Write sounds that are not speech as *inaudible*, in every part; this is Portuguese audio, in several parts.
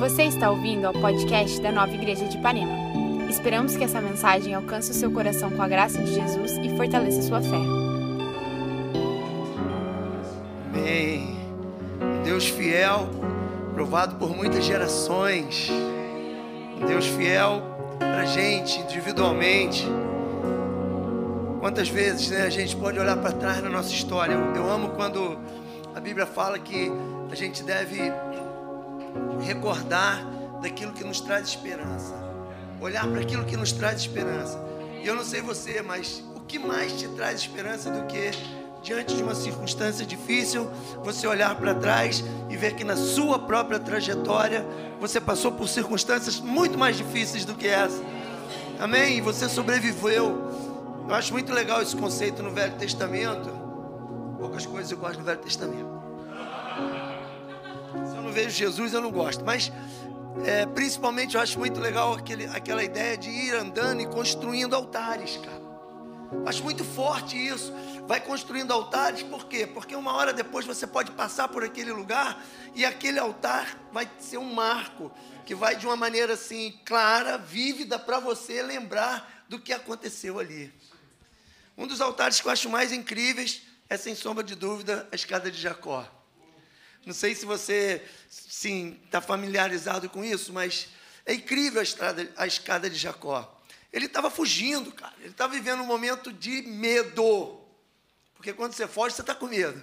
Você está ouvindo ao podcast da Nova Igreja de Ipanema. Esperamos que essa mensagem alcance o seu coração com a graça de Jesus e fortaleça sua fé. Amém. Deus fiel, provado por muitas gerações. Deus fiel para gente individualmente. Quantas vezes né, a gente pode olhar para trás na nossa história? Eu, eu amo quando a Bíblia fala que a gente deve recordar daquilo que nos traz esperança, olhar para aquilo que nos traz esperança. E eu não sei você, mas o que mais te traz esperança do que diante de uma circunstância difícil, você olhar para trás e ver que na sua própria trajetória você passou por circunstâncias muito mais difíceis do que essa. Amém? E você sobreviveu. Eu acho muito legal esse conceito no Velho Testamento. Poucas coisas eu gosto no Velho Testamento. Não vejo Jesus, eu não gosto. Mas é, principalmente eu acho muito legal aquele, aquela ideia de ir andando e construindo altares, cara. Acho muito forte isso. Vai construindo altares, por quê? Porque uma hora depois você pode passar por aquele lugar e aquele altar vai ser um marco que vai de uma maneira assim clara, vívida para você lembrar do que aconteceu ali. Um dos altares que eu acho mais incríveis é sem sombra de dúvida a escada de Jacó. Não sei se você sim está familiarizado com isso, mas é incrível a, estrada, a escada de Jacó. Ele estava fugindo, cara. Ele estava vivendo um momento de medo. Porque quando você foge, você está com medo.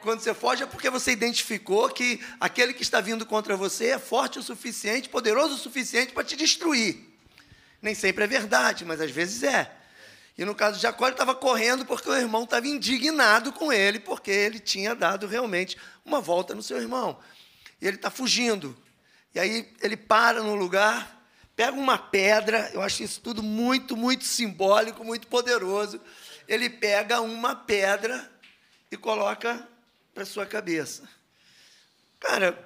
Quando você foge é porque você identificou que aquele que está vindo contra você é forte o suficiente, poderoso o suficiente para te destruir. Nem sempre é verdade, mas às vezes é. E no caso de Jacó, ele estava correndo porque o irmão estava indignado com ele, porque ele tinha dado realmente uma volta no seu irmão. E ele está fugindo. E aí ele para no lugar, pega uma pedra, eu acho isso tudo muito, muito simbólico, muito poderoso. Ele pega uma pedra e coloca para sua cabeça. Cara,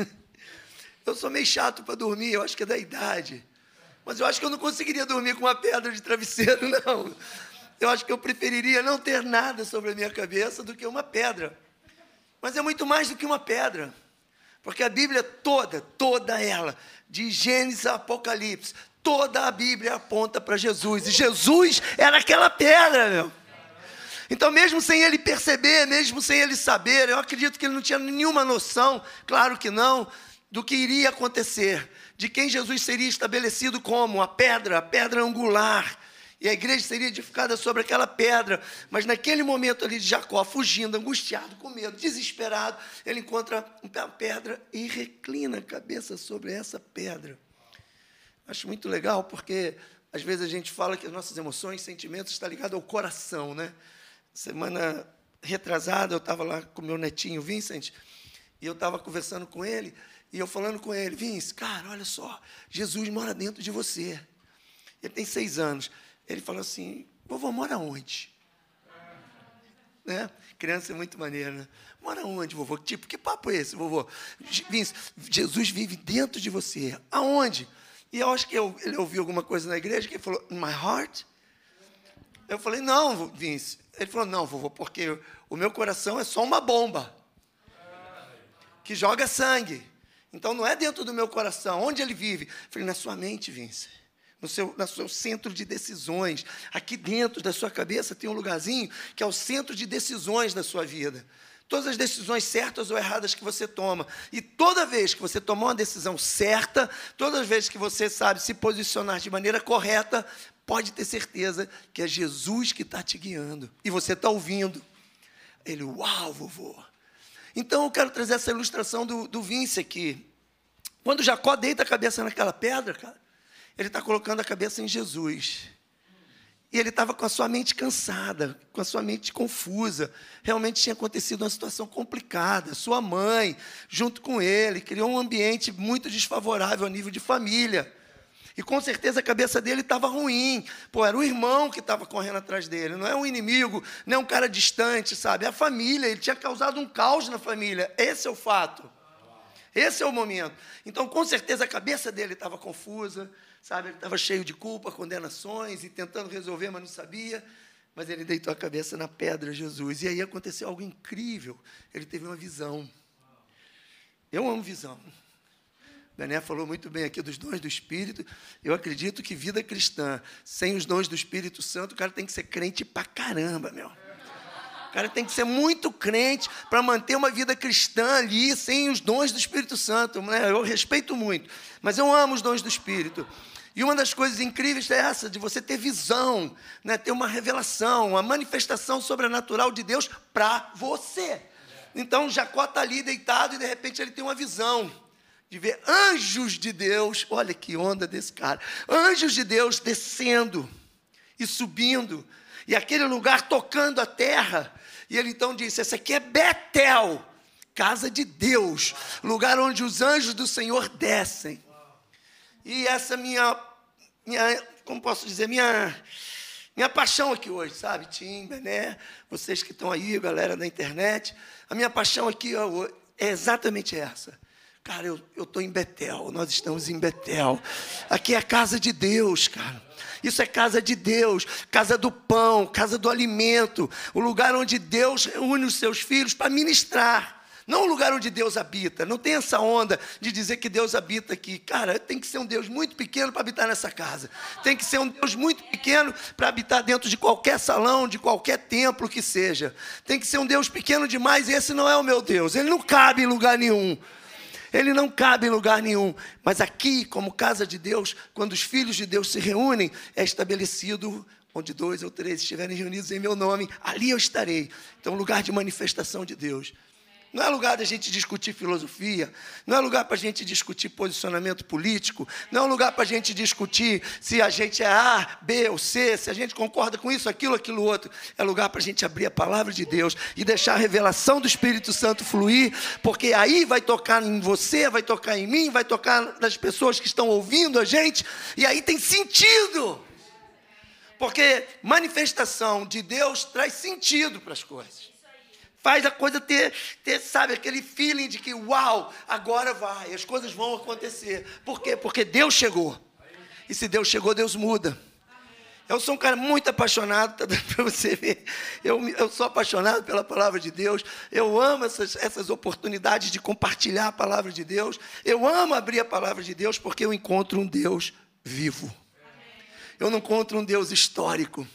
*laughs* eu sou meio chato para dormir, eu acho que é da idade. Mas eu acho que eu não conseguiria dormir com uma pedra de travesseiro, *laughs* não. Eu acho que eu preferiria não ter nada sobre a minha cabeça do que uma pedra. Mas é muito mais do que uma pedra. Porque a Bíblia toda, toda ela, de Gênesis a Apocalipse, toda a Bíblia aponta para Jesus. E Jesus era aquela pedra, meu. Então, mesmo sem ele perceber, mesmo sem ele saber, eu acredito que ele não tinha nenhuma noção, claro que não, do que iria acontecer, de quem Jesus seria estabelecido como a pedra, a pedra angular. E a igreja seria edificada sobre aquela pedra. Mas naquele momento ali de Jacó, fugindo, angustiado, com medo, desesperado, ele encontra uma pedra e reclina a cabeça sobre essa pedra. Acho muito legal porque às vezes a gente fala que as nossas emoções, sentimentos estão ligados ao coração, né? Semana retrasada eu estava lá com meu netinho Vincent e eu estava conversando com ele e eu falando com ele, Vince, cara, olha só, Jesus mora dentro de você. Ele tem seis anos. Ele falou assim: vovô, mora onde? Né? Criança é muito maneira, né? Mora onde, vovô? Tipo, que papo é esse, vovô? Vince, Jesus vive dentro de você. Aonde? E eu acho que eu, ele ouviu alguma coisa na igreja que ele falou, in my heart? Eu falei, não, Vince. Ele falou, não, vovô, porque o meu coração é só uma bomba que joga sangue. Então não é dentro do meu coração. Onde ele vive? Falei, na sua mente, Vince no seu, no seu centro de decisões. Aqui dentro da sua cabeça tem um lugarzinho que é o centro de decisões da sua vida. Todas as decisões certas ou erradas que você toma. E toda vez que você tomar uma decisão certa, todas as vezes que você sabe se posicionar de maneira correta, pode ter certeza que é Jesus que está te guiando. E você está ouvindo. Ele, uau, vovô. Então eu quero trazer essa ilustração do, do Vince aqui. Quando Jacó deita a cabeça naquela pedra, cara, ele está colocando a cabeça em Jesus. E ele estava com a sua mente cansada, com a sua mente confusa. Realmente tinha acontecido uma situação complicada. Sua mãe, junto com ele, criou um ambiente muito desfavorável a nível de família. E com certeza a cabeça dele estava ruim. Pô, era o irmão que estava correndo atrás dele, não é um inimigo, não é um cara distante, sabe? É a família, ele tinha causado um caos na família. Esse é o fato. Esse é o momento. Então, com certeza a cabeça dele estava confusa, sabe? Ele estava cheio de culpa, condenações e tentando resolver, mas não sabia. Mas ele deitou a cabeça na pedra, Jesus. E aí aconteceu algo incrível. Ele teve uma visão. Eu amo visão. Bené falou muito bem aqui dos dons do Espírito. Eu acredito que vida cristã, sem os dons do Espírito Santo, o cara tem que ser crente pra caramba, meu. O cara tem que ser muito crente para manter uma vida cristã ali, sem os dons do Espírito Santo. Né? Eu respeito muito, mas eu amo os dons do Espírito. E uma das coisas incríveis é essa, de você ter visão, né? ter uma revelação, uma manifestação sobrenatural de Deus para você. Então Jacó está ali deitado e de repente ele tem uma visão de ver anjos de Deus, olha que onda desse cara, anjos de Deus descendo e subindo, e aquele lugar tocando a terra. E ele então disse: Essa aqui é Betel, casa de Deus, lugar onde os anjos do Senhor descem. E essa minha, minha como posso dizer, minha, minha paixão aqui hoje, sabe? Tim, Bené, vocês que estão aí, galera da internet, a minha paixão aqui é exatamente essa Cara, eu estou em Betel, nós estamos em Betel. Aqui é casa de Deus, cara. Isso é casa de Deus, casa do pão, casa do alimento, o lugar onde Deus reúne os seus filhos para ministrar. Não o lugar onde Deus habita. Não tem essa onda de dizer que Deus habita aqui. Cara, tem que ser um Deus muito pequeno para habitar nessa casa. Tem que ser um Deus muito pequeno para habitar dentro de qualquer salão, de qualquer templo que seja. Tem que ser um Deus pequeno demais. Esse não é o meu Deus. Ele não cabe em lugar nenhum. Ele não cabe em lugar nenhum. Mas aqui, como casa de Deus, quando os filhos de Deus se reúnem, é estabelecido onde dois ou três estiverem reunidos em meu nome, ali eu estarei. Então, lugar de manifestação de Deus. Não é lugar da gente discutir filosofia, não é lugar para a gente discutir posicionamento político, não é lugar para a gente discutir se a gente é A, B ou C, se a gente concorda com isso, aquilo, aquilo outro. É lugar para a gente abrir a palavra de Deus e deixar a revelação do Espírito Santo fluir, porque aí vai tocar em você, vai tocar em mim, vai tocar nas pessoas que estão ouvindo a gente, e aí tem sentido. Porque manifestação de Deus traz sentido para as coisas faz a coisa ter, ter, sabe, aquele feeling de que, uau, agora vai, as coisas vão acontecer. Por quê? Porque Deus chegou. E se Deus chegou, Deus muda. Eu sou um cara muito apaixonado, tá dando para você ver. Eu, eu sou apaixonado pela palavra de Deus. Eu amo essas, essas oportunidades de compartilhar a palavra de Deus. Eu amo abrir a palavra de Deus porque eu encontro um Deus vivo. Eu não encontro um Deus histórico.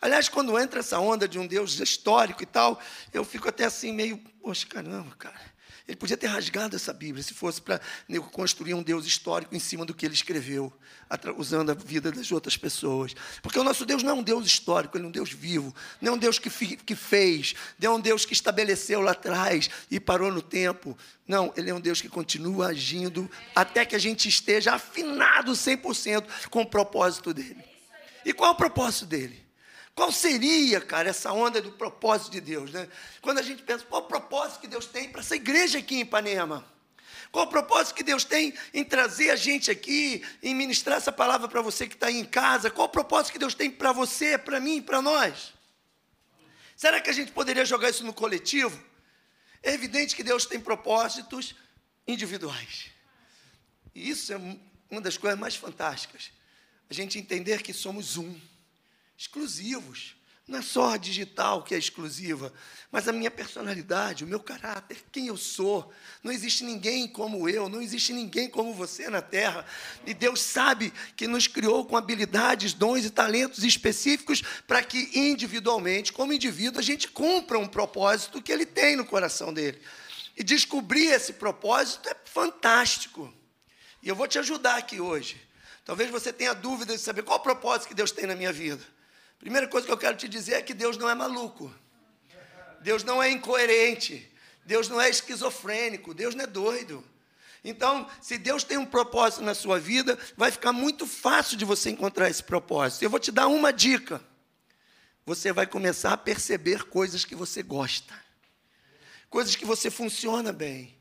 Aliás, quando entra essa onda de um Deus histórico e tal, eu fico até assim meio, poxa, caramba, cara. Ele podia ter rasgado essa Bíblia se fosse para construir um Deus histórico em cima do que ele escreveu, usando a vida das outras pessoas. Porque o nosso Deus não é um Deus histórico, ele é um Deus vivo, não é um Deus que, que fez, não é um Deus que estabeleceu lá atrás e parou no tempo. Não, ele é um Deus que continua agindo até que a gente esteja afinado 100% com o propósito dele. E qual é o propósito dele? Qual seria, cara, essa onda do propósito de Deus, né? Quando a gente pensa, qual o propósito que Deus tem para essa igreja aqui em Ipanema? Qual o propósito que Deus tem em trazer a gente aqui, em ministrar essa palavra para você que está aí em casa? Qual o propósito que Deus tem para você, para mim, para nós? Será que a gente poderia jogar isso no coletivo? É evidente que Deus tem propósitos individuais. E isso é uma das coisas mais fantásticas. A gente entender que somos um exclusivos. Não é só a digital que é exclusiva, mas a minha personalidade, o meu caráter, quem eu sou. Não existe ninguém como eu, não existe ninguém como você na terra. E Deus sabe que nos criou com habilidades, dons e talentos específicos para que individualmente, como indivíduo, a gente cumpra um propósito que Ele tem no coração dele. E descobrir esse propósito é fantástico. E eu vou te ajudar aqui hoje. Talvez você tenha dúvida de saber qual o propósito que Deus tem na minha vida. Primeira coisa que eu quero te dizer é que Deus não é maluco. Deus não é incoerente. Deus não é esquizofrênico. Deus não é doido. Então, se Deus tem um propósito na sua vida, vai ficar muito fácil de você encontrar esse propósito. Eu vou te dar uma dica. Você vai começar a perceber coisas que você gosta, coisas que você funciona bem,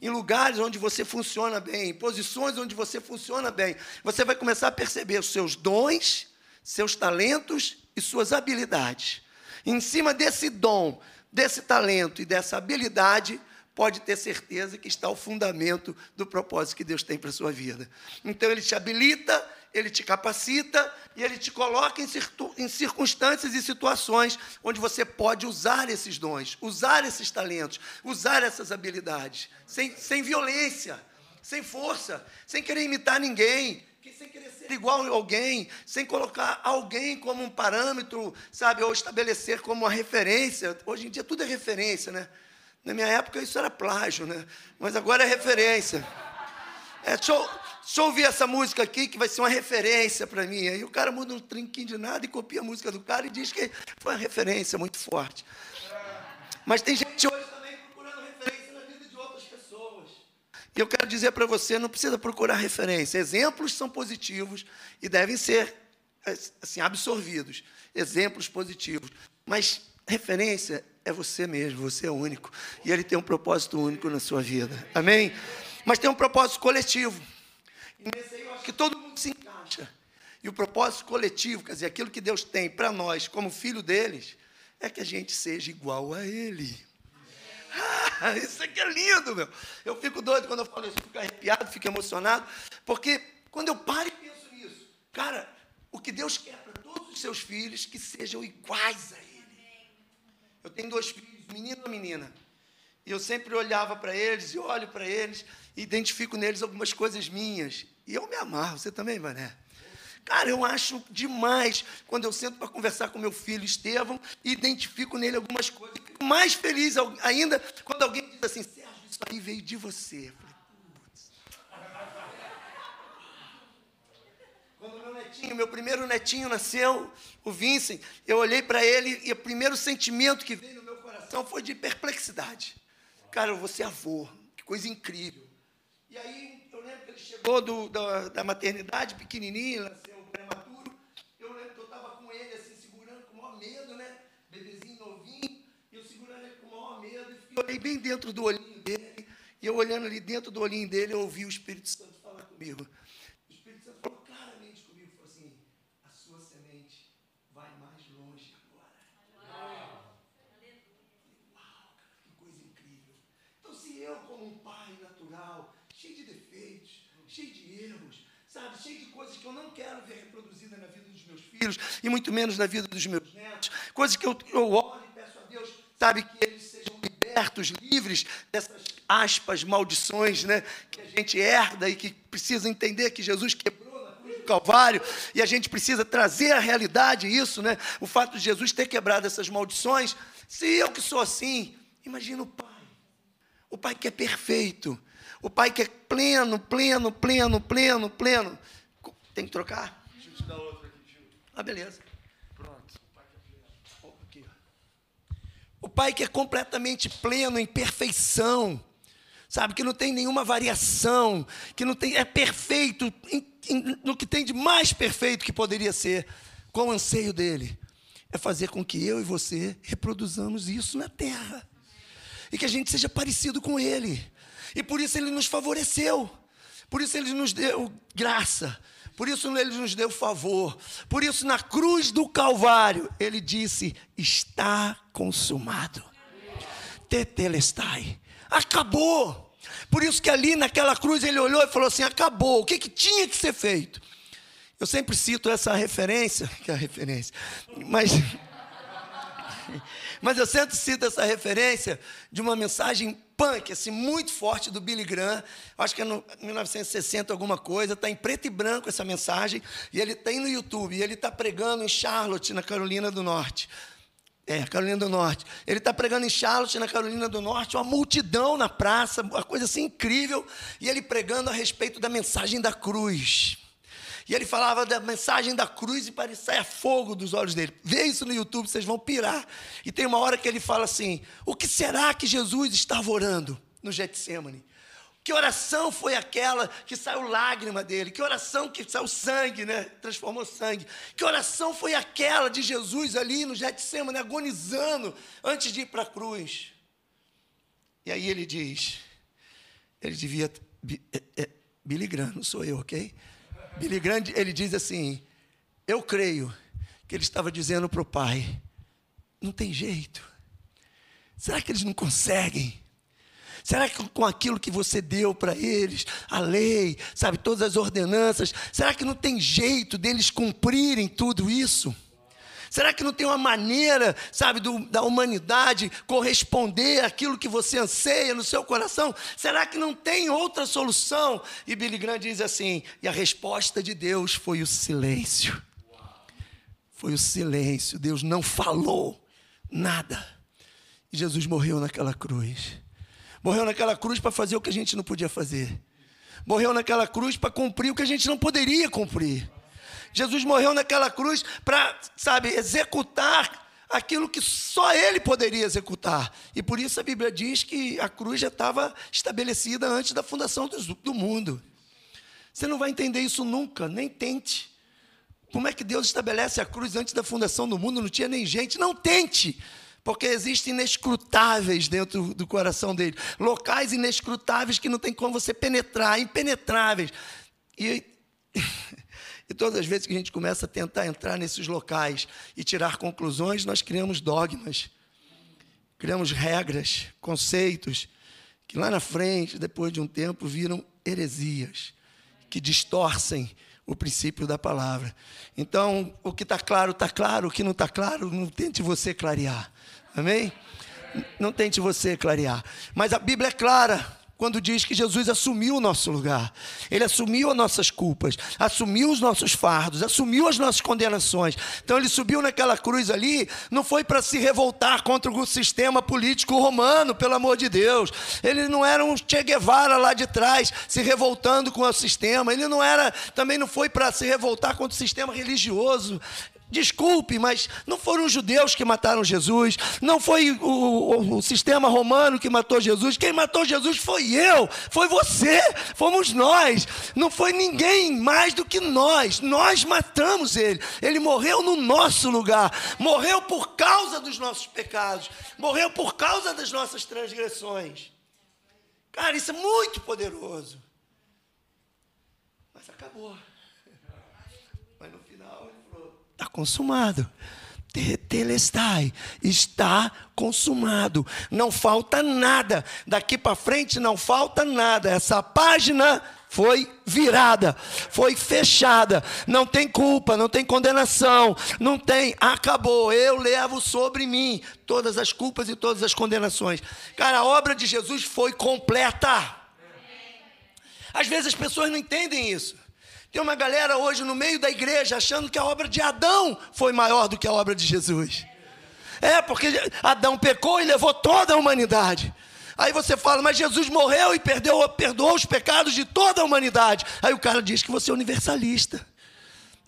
em lugares onde você funciona bem, em posições onde você funciona bem. Você vai começar a perceber os seus dons, seus talentos e suas habilidades. Em cima desse dom, desse talento e dessa habilidade, pode ter certeza que está o fundamento do propósito que Deus tem para a sua vida. Então, Ele te habilita, Ele te capacita e Ele te coloca em circunstâncias e situações onde você pode usar esses dons, usar esses talentos, usar essas habilidades, sem, sem violência, sem força, sem querer imitar ninguém, sem querer ser igual a alguém, sem colocar alguém como um parâmetro, sabe, ou estabelecer como uma referência. Hoje em dia tudo é referência, né? Na minha época isso era plágio, né? Mas agora é referência. É, deixa, eu, deixa eu ouvir essa música aqui que vai ser uma referência para mim. Aí o cara muda um trinquinho de nada e copia a música do cara e diz que foi uma referência muito forte. Mas tem gente E eu quero dizer para você, não precisa procurar referência. Exemplos são positivos e devem ser assim absorvidos. Exemplos positivos. Mas referência é você mesmo, você é único. E ele tem um propósito único na sua vida. Amém? Mas tem um propósito coletivo. E nesse aí eu acho que todo mundo se encaixa. E o propósito coletivo, quer dizer, aquilo que Deus tem para nós, como filho deles, é que a gente seja igual a Ele. Ah, isso aqui é lindo, meu. Eu fico doido quando eu falo isso, fico arrepiado, fico emocionado, porque quando eu paro e penso nisso, cara, o que Deus quer para todos os seus filhos, que sejam iguais a Ele. Eu tenho dois filhos, menino e menina. E eu sempre olhava para eles e olho para eles e identifico neles algumas coisas minhas. E eu me amarro, você também, Vané? Cara, eu acho demais quando eu sento para conversar com meu filho Estevão e identifico nele algumas coisas. Fico mais feliz ainda quando alguém diz assim: Sérgio, isso aí veio de você. Falei. Quando meu netinho, meu primeiro netinho nasceu, o Vincent, eu olhei para ele e o primeiro sentimento que veio no meu coração foi de perplexidade. Cara, eu vou ser avô, que coisa incrível. E aí eu lembro que ele chegou do, da, da maternidade pequenininho, nasceu eu olhei bem dentro do olhinho dele, e eu olhando ali dentro do olhinho dele, eu ouvi o Espírito Santo falar comigo. O Espírito Santo falou claramente comigo, falou assim, a sua semente vai mais longe agora. Uau, cara, que coisa incrível. Então, se eu, como um pai natural, cheio de defeitos, cheio de erros, sabe, cheio de coisas que eu não quero ver reproduzidas na vida dos meus filhos, e muito menos na vida dos meus netos, coisas que eu, eu oro e peço a Deus, sabe, que eles sejam libertos, livres dessas aspas, maldições, né? Que a gente herda e que precisa entender que Jesus quebrou Calvário e a gente precisa trazer à realidade isso, né? O fato de Jesus ter quebrado essas maldições. Se eu que sou assim, imagina o Pai. O Pai que é perfeito. O Pai que é pleno, pleno, pleno, pleno, pleno. Tem que trocar? Deixa eu te dar outra aqui, tio. Ah, beleza. O Pai que é completamente pleno em perfeição, sabe, que não tem nenhuma variação, que não tem, é perfeito em, em, no que tem de mais perfeito que poderia ser. Qual o anseio dele? É fazer com que eu e você reproduzamos isso na terra. E que a gente seja parecido com ele. E por isso ele nos favoreceu. Por isso ele nos deu graça. Por isso ele nos deu favor. Por isso na cruz do Calvário ele disse: está consumado. Tetelestai. Acabou. Por isso que ali naquela cruz ele olhou e falou assim: acabou. O que, que tinha que ser feito? Eu sempre cito essa referência, *laughs* que é a referência, mas mas eu sempre cito essa referência de uma mensagem punk, assim, muito forte do Billy Graham. Acho que é no 1960 alguma coisa. Está em preto e branco essa mensagem. E ele tem no YouTube. E ele está pregando em Charlotte, na Carolina do Norte. É, Carolina do Norte. Ele está pregando em Charlotte, na Carolina do Norte, uma multidão na praça, uma coisa assim incrível. E ele pregando a respeito da mensagem da cruz. E ele falava da mensagem da cruz e parecia fogo dos olhos dele. Vê isso no YouTube, vocês vão pirar. E tem uma hora que ele fala assim: O que será que Jesus estava orando no Getsemane? Que oração foi aquela que saiu lágrima dele? Que oração que saiu sangue, né? Transformou sangue. Que oração foi aquela de Jesus ali no Getsemane, agonizando antes de ir para a cruz? E aí ele diz: Ele devia. É, é, Billy Graham, não sou eu, ok? Billy Graham, ele diz assim: Eu creio que ele estava dizendo para o pai: Não tem jeito. Será que eles não conseguem? Será que com aquilo que você deu para eles, a lei, sabe, todas as ordenanças, será que não tem jeito deles cumprirem tudo isso? Será que não tem uma maneira, sabe, do, da humanidade corresponder àquilo que você anseia no seu coração? Será que não tem outra solução? E Billy Graham diz assim: e a resposta de Deus foi o silêncio. Foi o silêncio. Deus não falou nada. E Jesus morreu naquela cruz. Morreu naquela cruz para fazer o que a gente não podia fazer. Morreu naquela cruz para cumprir o que a gente não poderia cumprir. Jesus morreu naquela cruz para, sabe, executar aquilo que só ele poderia executar. E por isso a Bíblia diz que a cruz já estava estabelecida antes da fundação do, do mundo. Você não vai entender isso nunca, nem tente. Como é que Deus estabelece a cruz antes da fundação do mundo? Não tinha nem gente. Não tente, porque existem inescrutáveis dentro do coração dele locais inescrutáveis que não tem como você penetrar, impenetráveis. E E todas as vezes que a gente começa a tentar entrar nesses locais e tirar conclusões, nós criamos dogmas, criamos regras, conceitos, que lá na frente, depois de um tempo, viram heresias, que distorcem o princípio da palavra. Então, o que está claro, está claro, o que não está claro, não tente você clarear. Amém? Não tente você clarear. Mas a Bíblia é clara quando diz que Jesus assumiu o nosso lugar. Ele assumiu as nossas culpas, assumiu os nossos fardos, assumiu as nossas condenações. Então ele subiu naquela cruz ali, não foi para se revoltar contra o sistema político romano, pelo amor de Deus. Ele não era um Che Guevara lá de trás, se revoltando com o sistema. Ele não era, também não foi para se revoltar contra o sistema religioso. Desculpe, mas não foram os judeus que mataram Jesus, não foi o, o, o, sistema romano que matou Jesus, quem matou Jesus foi eu, foi você, fomos nós, não foi ninguém mais do que nós, nós matamos ele, ele morreu no nosso lugar, morreu por causa dos nossos pecados, morreu por causa das nossas transgressões. Cara, isso é muito poderoso, mas acabou. Está consumado. Tetelestai, está consumado. Não falta nada. Daqui para frente não falta nada. Essa página foi virada, foi fechada. Não tem culpa, não tem condenação, não tem. Acabou. Eu levo sobre mim todas as culpas e todas as condenações. Cara, a obra de Jesus foi completa. Às vezes as pessoas não entendem isso. Tem uma galera hoje no meio da igreja achando que a obra de Adão foi maior do que a obra de Jesus. É, porque Adão pecou e levou toda a humanidade. Aí você fala, mas Jesus morreu e perdeu, perdoou os pecados de toda a humanidade. Aí o cara diz que você é universalista.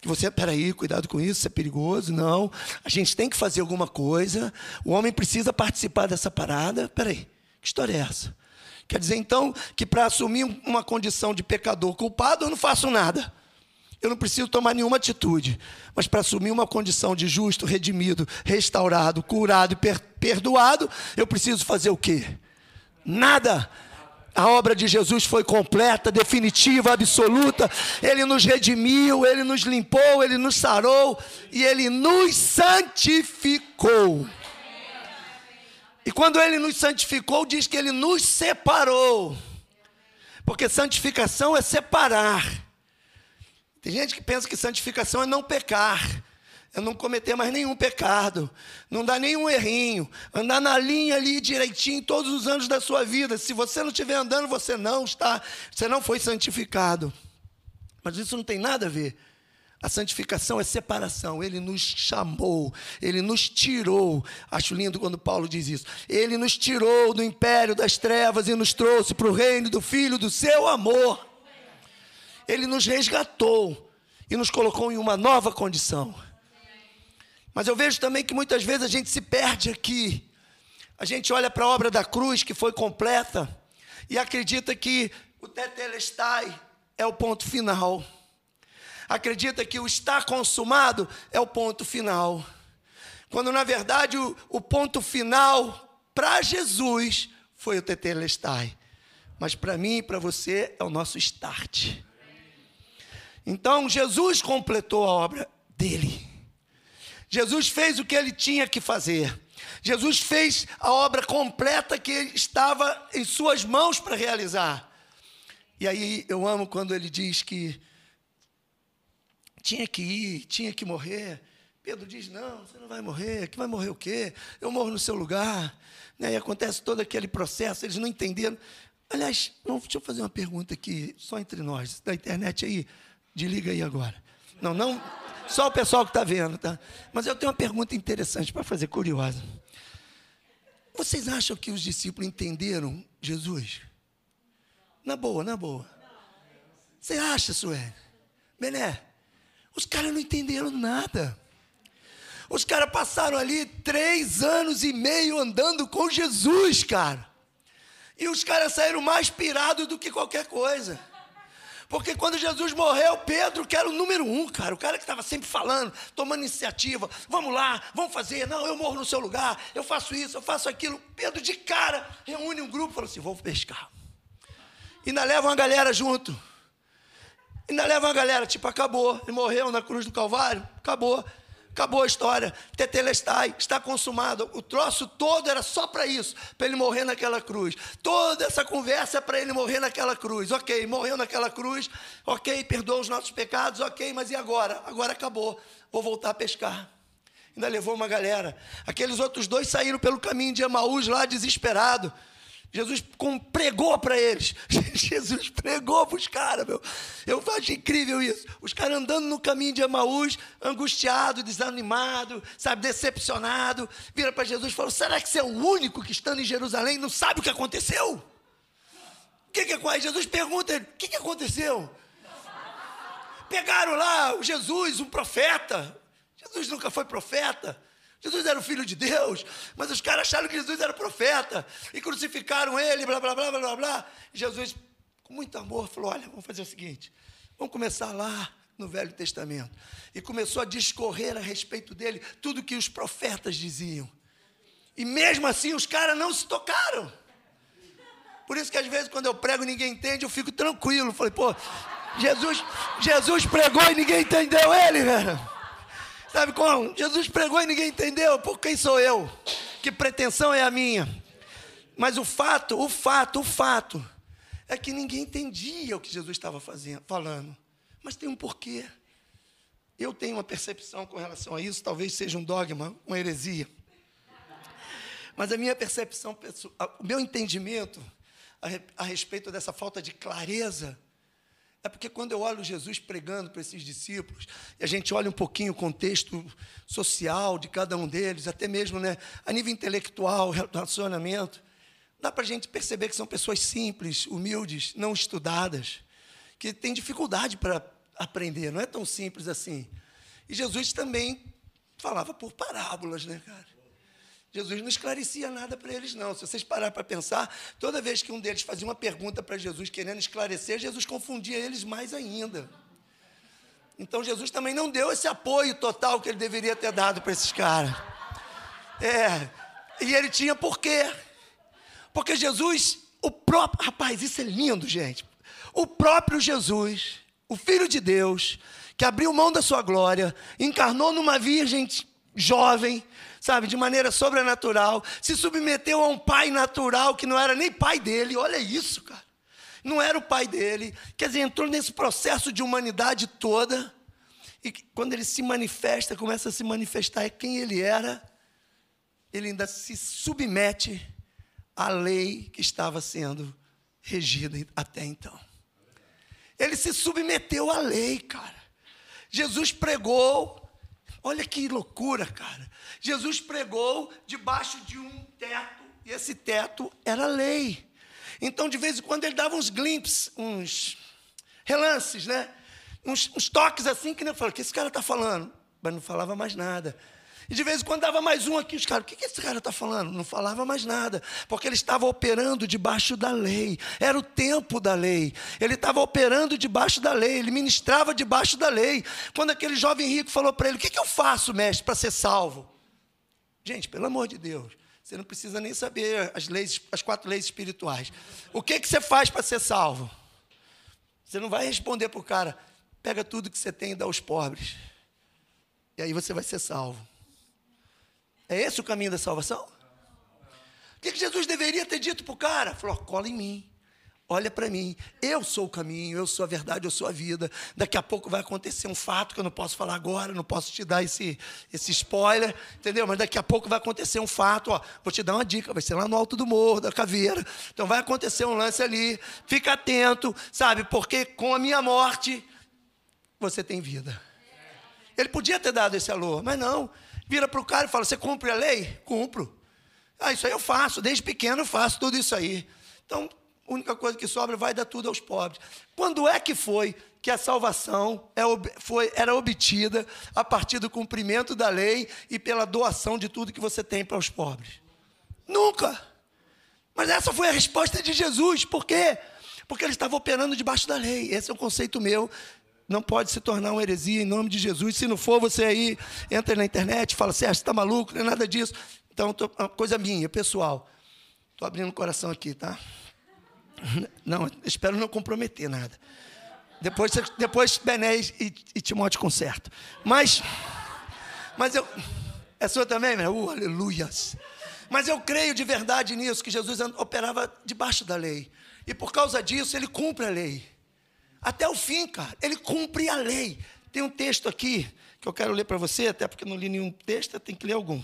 Que você, peraí, cuidado com isso, isso é perigoso. Não, a gente tem que fazer alguma coisa. O homem precisa participar dessa parada. Peraí, que história é essa? Quer dizer então que para assumir uma condição de pecador culpado eu não faço nada. Eu não preciso tomar nenhuma atitude. Mas para assumir uma condição de justo, redimido, restaurado, curado e per perdoado, eu preciso fazer o quê? Nada. A obra de Jesus foi completa, definitiva, absoluta. Ele nos redimiu, ele nos limpou, ele nos sarou e ele nos santificou. E quando ele nos santificou, diz que ele nos separou. Porque santificação é separar. Tem gente que pensa que santificação é não pecar, é não cometer mais nenhum pecado, não dar nenhum errinho, andar na linha ali direitinho todos os anos da sua vida. Se você não estiver andando, você não está, você não foi santificado. Mas isso não tem nada a ver. A santificação é separação. Ele nos chamou, ele nos tirou. Acho lindo quando Paulo diz isso. Ele nos tirou do império das trevas e nos trouxe para o reino do Filho do seu amor. Ele nos resgatou e nos colocou em uma nova condição. Mas eu vejo também que muitas vezes a gente se perde aqui. A gente olha para a obra da cruz que foi completa e acredita que o tetelestai é o ponto final acredita que o está consumado é o ponto final. Quando na verdade o, o ponto final para Jesus foi o tetelestai. Mas para mim e para você é o nosso start. Então Jesus completou a obra dele. Jesus fez o que ele tinha que fazer. Jesus fez a obra completa que estava em suas mãos para realizar. E aí eu amo quando ele diz que tinha que ir, tinha que morrer Pedro diz: Não, você não vai morrer. Que vai morrer o quê? Eu morro no seu lugar. Né? E acontece todo aquele processo, eles não entenderam. Aliás, deixa eu fazer uma pergunta aqui, só entre nós, da internet aí, desliga aí agora. Não, não, só o pessoal que está vendo, tá? Mas eu tenho uma pergunta interessante para fazer, curiosa. Vocês acham que os discípulos entenderam Jesus? Na boa, na boa. Você acha, Sueli? Bené? Os caras não entenderam nada. Os caras passaram ali três anos e meio andando com Jesus, cara. E os caras saíram mais pirados do que qualquer coisa. Porque quando Jesus morreu, Pedro, que era o número um, cara, o cara que estava sempre falando, tomando iniciativa, vamos lá, vamos fazer, não, eu morro no seu lugar, eu faço isso, eu faço aquilo. Pedro, de cara, reúne um grupo e fala assim: vou pescar. E ainda leva uma galera junto. Ainda leva uma galera, tipo, acabou. Ele morreu na cruz do Calvário, acabou. Acabou a história. Tetelestai, está consumado. O troço todo era só para isso, para ele morrer naquela cruz. Toda essa conversa é para ele morrer naquela cruz. Ok, morreu naquela cruz. Ok, perdoa os nossos pecados. Ok, mas e agora? Agora acabou. Vou voltar a pescar. Ainda levou uma galera. Aqueles outros dois saíram pelo caminho de Emaús lá, desesperado. *laughs* Jesus pregou para eles. Jesus pregou para os caras, meu. Eu acho incrível isso. Os caras andando no caminho de Emaús, angustiado, desanimado, sabe, decepcionado, vira para Jesus e falou: Será que você é o único que estando em Jerusalém não sabe o que aconteceu? O que, que é? Jesus pergunta O que, que aconteceu? Pegaram lá o Jesus, um profeta. Jesus nunca foi profeta. Jesus era o filho de Deus, mas os caras acharam que Jesus era profeta e crucificaram ele, blá, blá, blá, blá, blá. Jesus, com muito amor, falou: Olha, vamos fazer o seguinte, vamos começar lá no Velho Testamento. E começou a discorrer a respeito dele tudo que os profetas diziam. E mesmo assim os caras não se tocaram. Por isso que às vezes quando eu prego ninguém entende, eu fico tranquilo. Falei, pô, Jesus, Jesus pregou e ninguém entendeu ele, velho. Sabe como? Jesus pregou e ninguém entendeu. Por quem sou eu? Que pretensão é a minha? Mas o fato, o fato, o fato é que ninguém entendia o que Jesus estava fazendo, falando. Mas tem um porquê. Eu tenho uma percepção com relação a isso, talvez seja um dogma, uma heresia. Mas a minha percepção, o meu entendimento a respeito dessa falta de clareza é porque quando eu olho Jesus pregando para esses discípulos, e a gente olha um pouquinho o contexto social de cada um deles, até mesmo né, a nível intelectual, relacionamento, dá para a gente perceber que são pessoas simples, humildes, não estudadas, que têm dificuldade para aprender, não é tão simples assim. E Jesus também falava por parábolas, né, cara? Jesus não esclarecia nada para eles, não. Se vocês pararem para pensar, toda vez que um deles fazia uma pergunta para Jesus querendo esclarecer, Jesus confundia eles mais ainda. Então Jesus também não deu esse apoio total que ele deveria ter dado para esses caras. É, e ele tinha por quê? Porque Jesus, o próprio. Rapaz, isso é lindo, gente. O próprio Jesus, o Filho de Deus, que abriu mão da sua glória, encarnou numa virgem jovem, sabe, de maneira sobrenatural, se submeteu a um pai natural que não era nem pai dele. Olha isso, cara. Não era o pai dele. Quer dizer, entrou nesse processo de humanidade toda. E quando ele se manifesta, começa a se manifestar é quem ele era, ele ainda se submete à lei que estava sendo regida até então. Ele se submeteu à lei, cara. Jesus pregou Olha que loucura, cara. Jesus pregou debaixo de um teto, e esse teto era lei. Então, de vez em quando, ele dava uns glimpses, uns relances, né? Uns, uns toques assim, que nem eu falo, o que esse cara está falando? Mas não falava mais nada. E de vez em quando dava mais um aqui, os caras, o que, esse cara está falando? Não falava mais nada, porque ele estava operando debaixo da lei, era o tempo da lei, ele estava operando debaixo da lei, ele ministrava debaixo da lei. Quando aquele jovem rico falou para ele: O que, que eu faço, mestre, para ser salvo? Gente, pelo amor de Deus, você não precisa nem saber as leis, as quatro leis espirituais. O que, que você faz para ser salvo? Você não vai responder para o cara, pega tudo que você tem e dá aos pobres. E aí você vai ser salvo. É esse o caminho da salvação? O que, Jesus deveria ter dito para o cara? Falou: cola em mim. Olha para mim, eu sou o caminho, eu sou a verdade, eu sou a vida. Daqui a pouco vai acontecer um fato que eu não posso falar agora, não posso te dar esse, esse spoiler, entendeu? Mas daqui a pouco vai acontecer um fato, ó, vou te dar uma dica, vai ser lá no alto do morro, da caveira. Então vai acontecer um lance ali, fica atento, sabe? Porque com a minha morte, você tem vida. Ele podia ter dado esse alô, mas não. Vira para o cara e fala: Você cumpre a lei? Cumpro. Ah, isso aí eu faço, desde pequeno eu faço tudo isso aí. Então, a única coisa que sobra vai dar tudo aos pobres. Quando é que foi que a salvação é foi, era obtida a partir do cumprimento da lei e pela doação de tudo que você tem para os pobres? Nunca. Mas essa foi a resposta de Jesus. Por quê? Porque ele estava operando debaixo da lei. Esse é um conceito meu. Não pode se tornar uma heresia em nome de Jesus. Se não for, você aí entra na internet e fala, Sérgio, está maluco, não é nada disso. Então, tô, uma coisa minha, pessoal. Estou abrindo o coração aqui, tá? *laughs* Não, espero não comprometer nada. Depois, depois Bené e, e Timóteo consertam. Mas, mas eu. É sua também, meu? Uh, aleluias. Mas eu creio de verdade nisso, que Jesus operava debaixo da lei. E por causa disso, ele cumpre a lei. Até o fim, cara. Ele cumpre a lei. Tem um texto aqui que eu quero ler para você, até porque não li nenhum texto, tem que ler algum.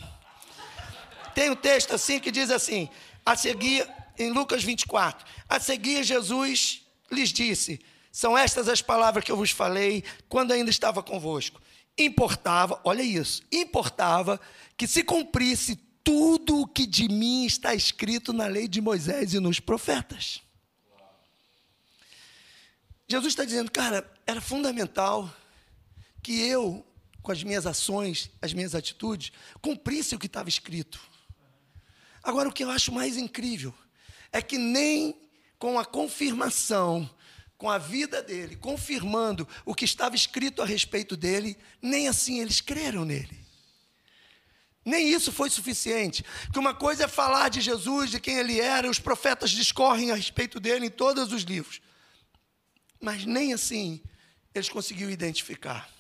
Tem um texto assim que diz assim: a seguir, em Lucas 24. A seguir, Jesus lhes disse: São estas as palavras que eu vos falei quando ainda estava convosco. Importava, olha isso, importava que se cumprisse tudo o que de mim está escrito na lei de Moisés e nos profetas. Jesus está dizendo, cara, era fundamental que eu, com as minhas ações, as minhas atitudes, cumprisse o que estava escrito. Agora, o que eu acho mais incrível é que nem com a confirmação, com a vida dele, confirmando o que estava escrito a respeito dele, nem assim eles creram nele. Nem isso foi suficiente. Que uma coisa é falar de Jesus, de quem ele era, os profetas discorrem a respeito dele em todos os livros. Mas nem assim eles conseguiram identificar.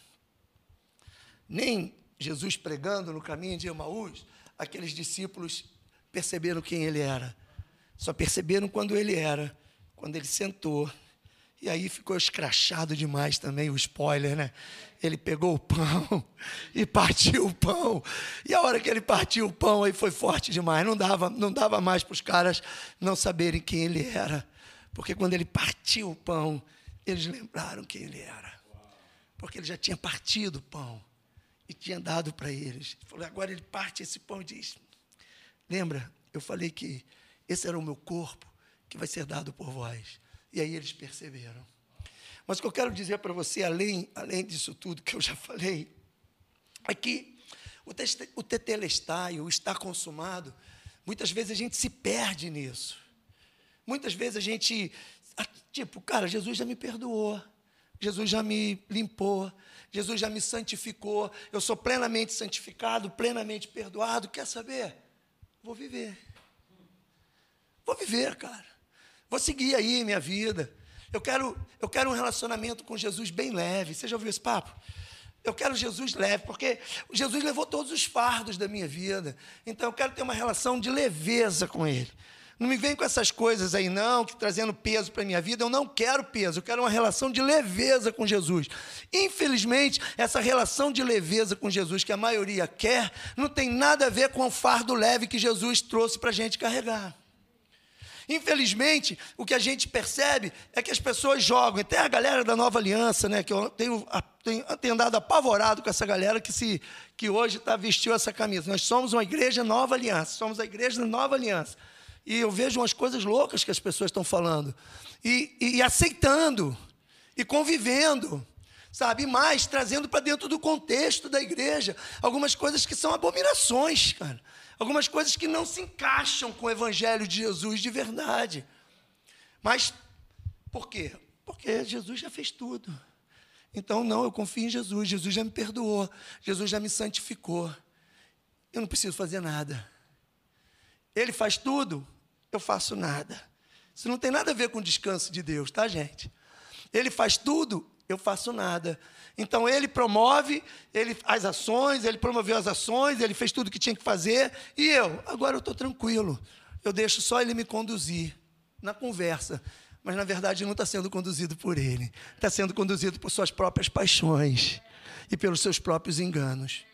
Nem Jesus pregando no caminho de Emaús, aqueles discípulos perceberam quem ele era. Só perceberam quando ele era, quando ele sentou. E aí ficou escrachado demais também o spoiler, né? Ele pegou o pão *laughs* e partiu o pão. E a hora que ele partiu o pão aí foi forte demais. Não dava, não dava mais para os caras não saberem quem ele era. Porque quando ele partiu o pão, eles lembraram quem ele era. Porque ele já tinha partido o pão e tinha dado para eles. Ele falou, agora ele parte esse pão e diz: Lembra, eu falei que esse era o meu corpo que vai ser dado por vós. E aí eles perceberam. Mas o que eu quero dizer para você, além, além disso tudo que eu já falei, é que o, o tetelestai, o estar consumado, muitas vezes a gente se perde nisso. Muitas vezes a gente, tipo, cara, Jesus já me perdoou, Jesus já me limpou, Jesus já me santificou, eu sou plenamente santificado, plenamente perdoado, quer saber? Vou viver. Vou viver, cara. Vou seguir aí minha vida. Eu quero, eu quero um relacionamento com Jesus bem leve. Você já ouviu esse papo? Eu quero Jesus leve, porque Jesus levou todos os fardos da minha vida. Então eu quero ter uma relação de leveza com Ele. Não me vem com essas coisas aí, não, que trazendo peso para a minha vida. Eu não quero peso, eu quero uma relação de leveza com Jesus. Infelizmente, essa relação de leveza com Jesus que a maioria quer, não tem nada a ver com o fardo leve que Jesus trouxe para a gente carregar. Infelizmente, o que a gente percebe é que as pessoas jogam, até a galera da nova aliança, né, que eu tenho, tenho, tenho andado apavorado com essa galera que, se, que hoje está vestiu essa camisa. Nós somos uma igreja nova aliança, somos a igreja da nova aliança. E eu vejo umas coisas loucas que as pessoas estão falando. E, e, e aceitando. E convivendo. Sabe? Mais, trazendo para dentro do contexto da igreja algumas coisas que são abominações, cara. Algumas coisas que não se encaixam com o evangelho de Jesus de verdade. Mas por quê? Porque Jesus já fez tudo. Então, não, eu confio em Jesus. Jesus já me perdoou. Jesus já me santificou. Eu não preciso fazer nada. Ele faz tudo, eu faço nada. Isso não tem nada a ver com o descanso de Deus, tá, gente? Ele faz tudo, eu faço nada. Então ele promove ele, as ações, ele promoveu as ações, ele fez tudo o que tinha que fazer, e eu, agora eu estou tranquilo. Eu deixo só ele me conduzir na conversa. mas na verdade não está sendo conduzido por ele, está sendo conduzido por suas próprias paixões e pelos seus próprios enganos.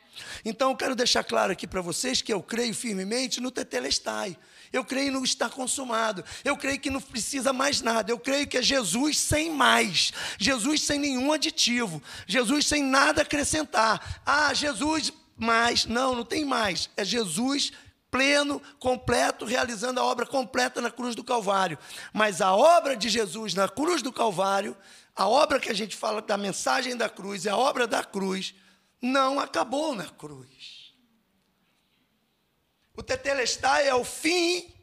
Então, eu quero deixar claro aqui para vocês que eu creio firmemente no Tetelestai. Eu creio no estar consumado. Eu creio que não precisa mais nada. Eu creio que é Jesus sem mais. Jesus sem nenhum aditivo. Jesus sem nada acrescentar. Ah, Jesus mais. Não, não tem mais. É Jesus pleno, completo, realizando a obra completa na cruz do Calvário. Mas a obra de Jesus na cruz do Calvário, a obra que a gente fala da mensagem da cruz, é a obra da cruz, não acabou na cruz. O Tetelestai é o fim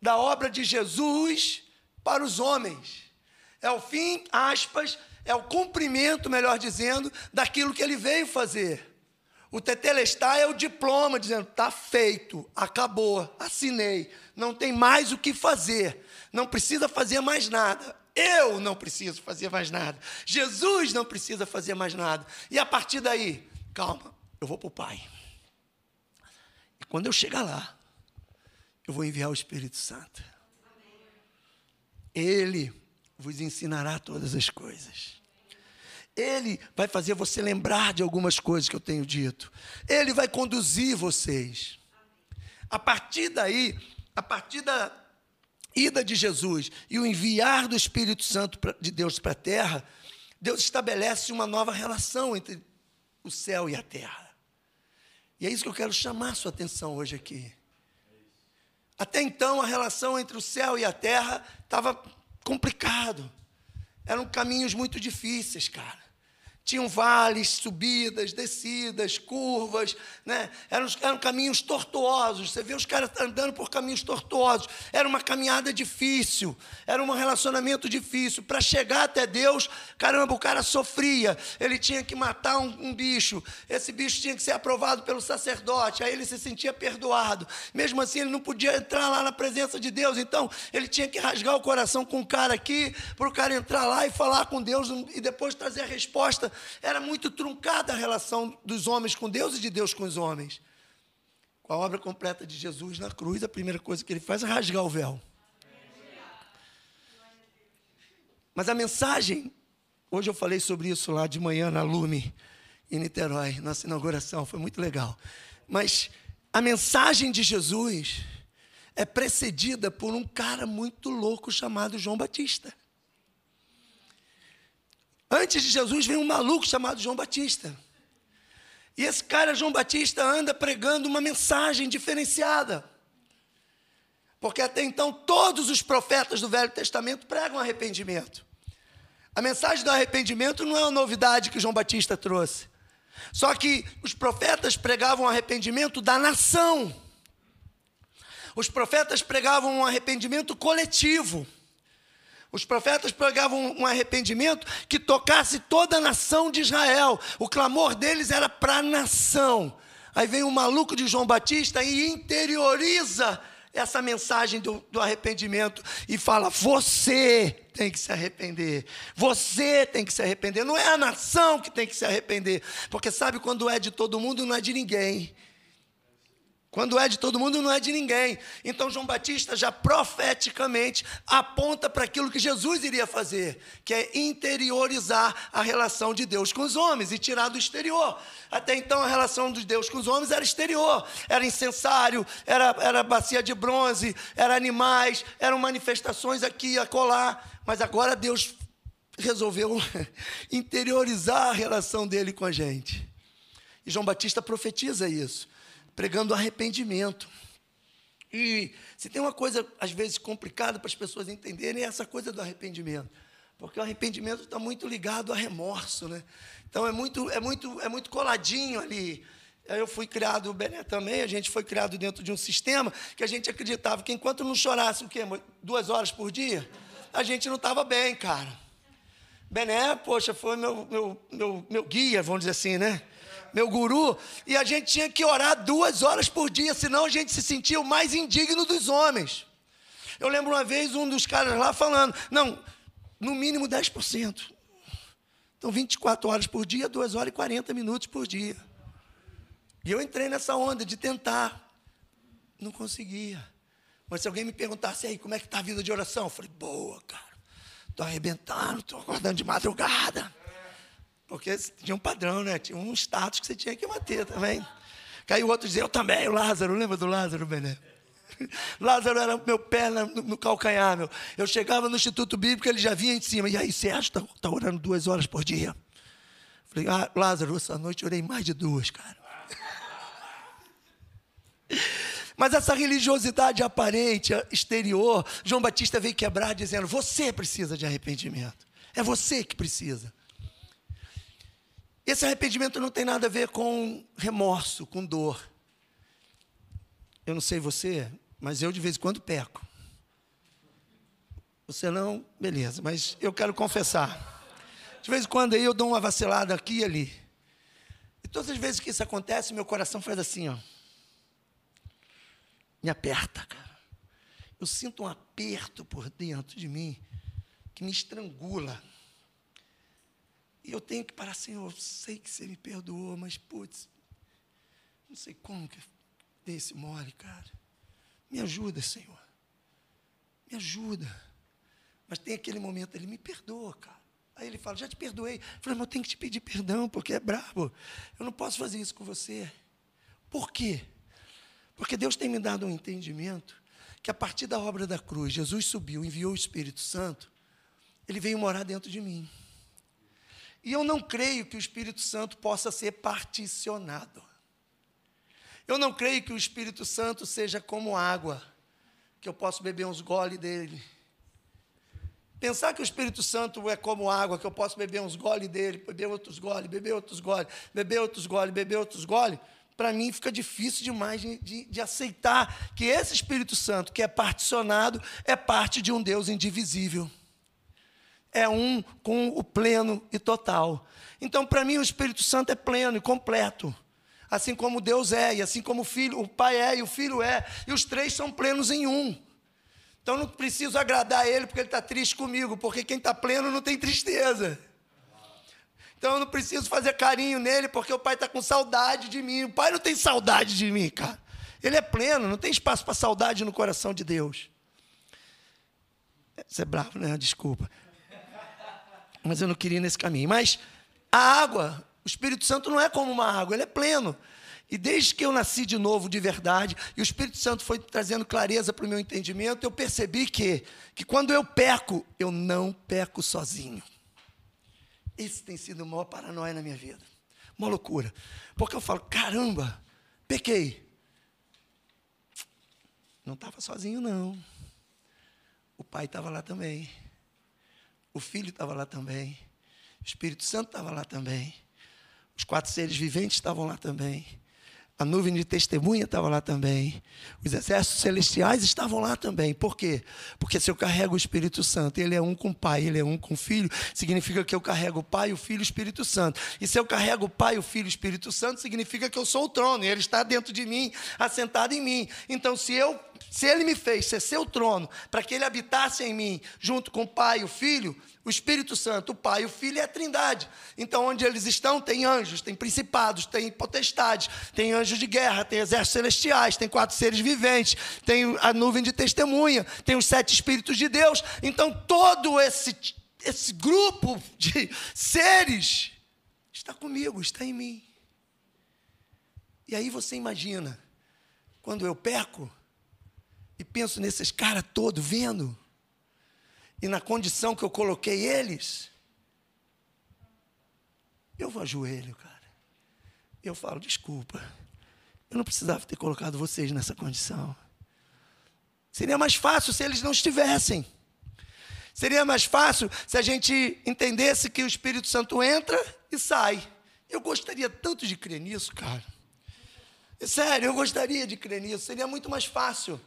da obra de Jesus para os homens. É o fim, aspas, é o cumprimento, melhor dizendo, daquilo que ele veio fazer. O tetelestai é o diploma dizendo: está feito, acabou, assinei, não tem mais o que fazer, não precisa fazer mais nada. Eu não preciso fazer mais nada. Jesus não precisa fazer mais nada. E a partir daí, calma, eu vou para o Pai. E quando eu chegar lá, eu vou enviar o Espírito Santo. Ele vos ensinará todas as coisas. Ele vai fazer você lembrar de algumas coisas que eu tenho dito. Ele vai conduzir vocês. A partir daí, a partir da ida de Jesus e o enviar do Espírito Santo de Deus para a terra, Deus estabelece uma nova relação entre o céu e a terra. E é isso que eu quero chamar a sua atenção hoje aqui. Até então, a relação entre o céu e a terra estava complicado. Eram caminhos muito difíceis, cara. Tinham vales, subidas, descidas, curvas, né? eram, eram caminhos tortuosos. Você vê os caras andando por caminhos tortuosos. Era uma caminhada difícil, era um relacionamento difícil. Para chegar até Deus, caramba, o cara sofria. Ele tinha que matar um, um bicho, esse bicho tinha que ser aprovado pelo sacerdote, aí ele se sentia perdoado. Mesmo assim, ele não podia entrar lá na presença de Deus, então ele tinha que rasgar o coração com o cara aqui, para o cara entrar lá e falar com Deus e depois trazer a resposta era muito truncada a relação dos homens com Deus e de Deus com os homens. Com a obra completa de Jesus na cruz, a primeira coisa que ele faz é rasgar o véu. Mas a mensagem, hoje eu falei sobre isso lá de manhã na Lume, em Niterói, nossa inauguração, foi muito legal. Mas a mensagem de Jesus é precedida por um cara muito louco chamado João Batista. Antes de Jesus vem um maluco chamado João Batista. E esse cara, João Batista, anda pregando uma mensagem diferenciada. Porque até então todos os profetas do Velho Testamento pregam arrependimento. A mensagem do arrependimento não é uma novidade que João Batista trouxe. Só que os profetas pregavam arrependimento da nação. Os profetas pregavam um arrependimento coletivo. Os profetas pregavam um arrependimento que tocasse toda a nação de Israel. O clamor deles era para a nação. Aí vem o maluco de João Batista e interioriza essa mensagem do, do, arrependimento e fala: você tem que se arrepender, você tem que se arrepender. Não é a nação que tem que se arrepender, porque sabe quando é de todo mundo, não é de ninguém. Quando é de todo mundo, não é de ninguém. Então, João Batista já profeticamente aponta para aquilo que Jesus iria fazer, que é interiorizar a relação de Deus com os homens e tirar do exterior. Até então, a relação de Deus com os homens era exterior, era incensário, era, era bacia de bronze, era animais, eram manifestações aqui e acolá. Mas agora Deus resolveu *laughs* interiorizar a relação dele com a gente. E João Batista profetiza isso pregando arrependimento. E se tem uma coisa, às vezes, complicada para as pessoas entenderem, é essa coisa do arrependimento. Porque o arrependimento está muito ligado a remorso, né? Então é muito, é muito, é muito coladinho ali. Eu fui criado, o Bené também, a gente foi criado dentro de um sistema que a gente acreditava que enquanto não chorasse o quê? Duas horas por dia, a gente não estava bem, cara. Bené, poxa, foi meu, meu, meu, meu guia, vamos dizer assim, né? Meu guru, e a gente tinha que orar duas horas por dia, senão a gente se sentia o mais indigno dos homens. Eu lembro uma vez um dos caras lá falando: não, no mínimo 10%. Então, 24 horas por dia, 2 horas e 40 minutos por dia. E eu entrei nessa onda de tentar. Não conseguia. Mas se alguém me perguntasse aí, como é que está a vida de oração? Eu falei, boa, cara. tô arrebentando, tô acordando de madrugada. Porque tinha um padrão, né? Tinha um status que você tinha que manter também. Caiu outro dizia, eu também, o Lázaro, lembra do Lázaro, Bené? *laughs* Lázaro era meu pé no, no, calcanhar, meu. Eu chegava no Instituto Bíblico, ele já vinha em cima. E aí, que está tá orando duas horas por dia? Falei, ah, Lázaro, essa noite eu orei mais de duas, cara. *laughs* Mas essa religiosidade aparente, exterior, João Batista veio quebrar dizendo: você precisa de arrependimento. É você que precisa. Esse arrependimento não tem nada a ver com remorso, com dor. Eu não sei você, mas eu de vez em quando peco. Você não, beleza, mas eu quero confessar. De vez em quando aí eu dou uma vacilada aqui e ali. E todas as vezes que isso acontece, meu coração faz assim, ó. Me aperta, cara. Eu sinto um aperto por dentro de mim que me estrangula. E eu tenho que parar, Senhor, eu sei que você me perdoou, mas, putz, não sei como que dei esse mole, cara. Me ajuda, Senhor. Me ajuda. Mas tem aquele momento, ele me perdoa, cara. Aí ele fala, já te perdoei. Eu falei, mas eu tenho que te pedir perdão, porque é brabo. Eu não posso fazer isso com você. Por quê? Porque Deus tem me dado um entendimento que a partir da obra da cruz, Jesus subiu, enviou o Espírito Santo, ele veio morar dentro de mim. E eu não creio que o Espírito Santo possa ser particionado. Eu não creio que o Espírito Santo seja como água, que eu posso beber uns gole dele Pensar que o Espírito Santo é como água, que eu posso beber uns gole dele, beber outros gole, beber outros gole, beber outros gole, beber outros gole, para mim fica difícil demais de, de, de, aceitar que esse Espírito Santo, que é particionado, é parte de um Deus indivisível. É um com o pleno e total. Então, para mim, o Espírito Santo é pleno e completo. Assim como Deus é, e assim como o Filho, o Pai é e o Filho é, e os três são plenos em um. Então não preciso agradar ele porque ele está triste comigo, porque quem está pleno não tem tristeza. Então eu não preciso fazer carinho nele porque o pai está com saudade de mim. O pai não tem saudade de mim, cara. Ele é pleno, não tem espaço para saudade no coração de Deus. Você é bravo, né? Desculpa. Mas eu não queria ir nesse caminho. Mas a água, o Espírito Santo não é como uma água, ele é pleno. E desde que eu nasci de novo, de verdade, e o Espírito Santo foi trazendo clareza para o meu entendimento, eu percebi que, que quando eu peco, eu não peco sozinho. Esse tem sido o maior paranoia na minha vida. Uma loucura. Porque eu falo, caramba, pequei. Não estava sozinho, não. O pai estava lá também. O filho estava lá também. O Espírito Santo estava lá também. Os quatro seres viventes estavam lá também. A nuvem de testemunha estava lá também. Os exércitos celestiais estavam lá também. Por quê? Porque se eu carrego o Espírito Santo, ele é um com o Pai, ele é um com o Filho, significa que eu carrego o Pai, o Filho e o Espírito Santo. E se eu carrego o Pai, o Filho e o Espírito Santo, significa que eu sou o trono, e ele está dentro de mim, assentado em mim. Então, se eu se ele me fez ser seu trono, para que ele habitasse em mim, junto com o Pai e o Filho, o Espírito Santo, o Pai, o Filho e a Trindade. Então, onde eles estão, tem anjos, tem principados, tem potestades, tem anjos de guerra, tem exércitos celestiais, tem quatro seres viventes, tem a nuvem de testemunha, tem os sete Espíritos de Deus. Então, todo esse, esse grupo de seres está comigo, está em mim. E aí você imagina, quando eu peco e penso nesses caras todos vendo, e na condição que eu coloquei eles, eu vou ajoelho, cara. Eu falo, desculpa, eu não precisava ter colocado vocês nessa condição. Seria mais fácil se eles não estivessem. Seria mais fácil se a gente entendesse que o Espírito Santo entra e sai. Eu gostaria tanto de crer nisso, cara. Sério, eu gostaria de crer nisso. Seria muito mais fácil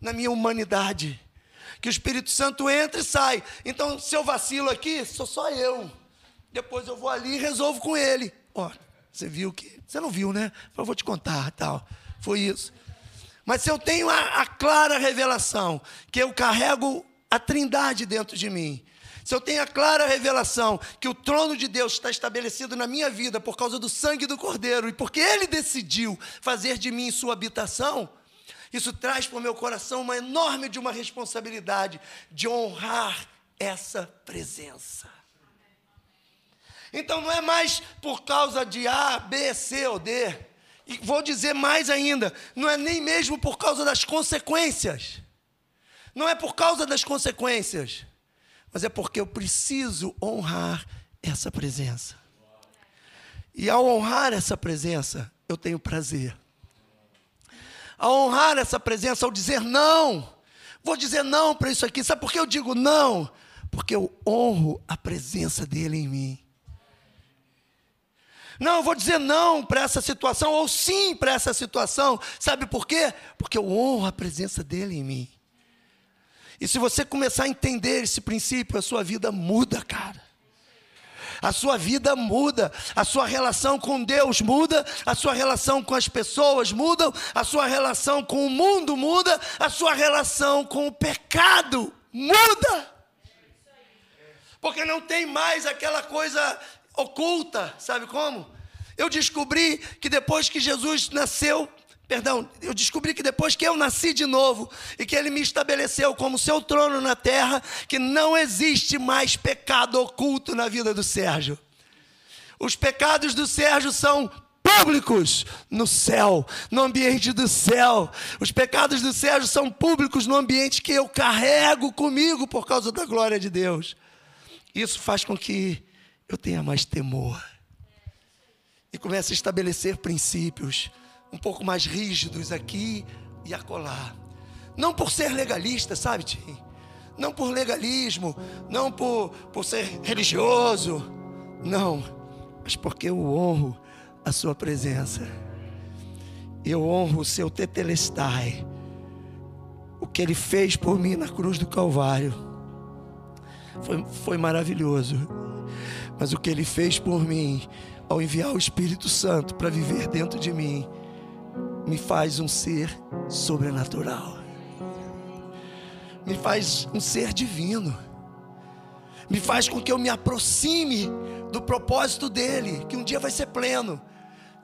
na minha humanidade que o Espírito Santo entra e sai. Então, se eu vacilo aqui, sou só eu. Depois eu vou ali e resolvo com ele. Ó, você viu que. Você não viu, né? Eu vou te contar, tal. Foi isso. Mas se eu tenho a, a clara revelação que eu carrego a trindade dentro de mim, se eu tenho a clara revelação que o trono de Deus está estabelecido na minha vida por causa do sangue do Cordeiro e porque Ele decidiu fazer de mim sua habitação, isso traz para o meu coração uma enorme de uma responsabilidade de honrar essa presença. Então não é mais por causa de A, B, C ou D. E vou dizer mais ainda, não é nem mesmo por causa das consequências. Não é por causa das consequências, mas é porque eu preciso honrar essa presença. E ao honrar essa presença, eu tenho prazer. Ao honrar essa presença, ao dizer não, vou dizer não para isso aqui. Sabe por que eu digo não? Porque eu honro a presença dele em mim. Não, eu vou dizer não para essa situação, ou sim para essa situação. Sabe por quê? Porque eu honro a presença dele em mim. E se você começar a entender esse princípio, a sua vida muda, cara. A sua vida muda, a sua relação com Deus muda, a sua relação com as pessoas muda, a sua relação com o mundo muda, a sua relação com o pecado muda. Porque não tem mais aquela coisa oculta, sabe como? Eu descobri que depois que Jesus nasceu, perdão, eu descobri que depois que eu nasci de novo e que ele me estabeleceu como seu trono na terra, que não existe mais pecado oculto na vida do Sérgio. Os pecados do Sérgio são públicos no céu, no ambiente do céu. Os pecados do Sérgio são públicos no ambiente que eu carrego comigo por causa da glória de Deus. Isso faz com que eu tenha mais temor e comece a estabelecer princípios um pouco mais rígidos aqui e acolá. Não por ser legalista, sabe, Tim? Não por legalismo, não por, por ser religioso, não, mas porque eu honro a sua presença. Eu honro o seu tetelestai, o que ele fez por mim na cruz do Calvário. Foi, foi maravilhoso. Mas o que ele fez por mim, ao enviar o Espírito Santo para viver dentro de mim, me faz um ser sobrenatural, me faz um ser divino, me faz com que eu me aproxime do propósito dele, que um dia vai ser pleno,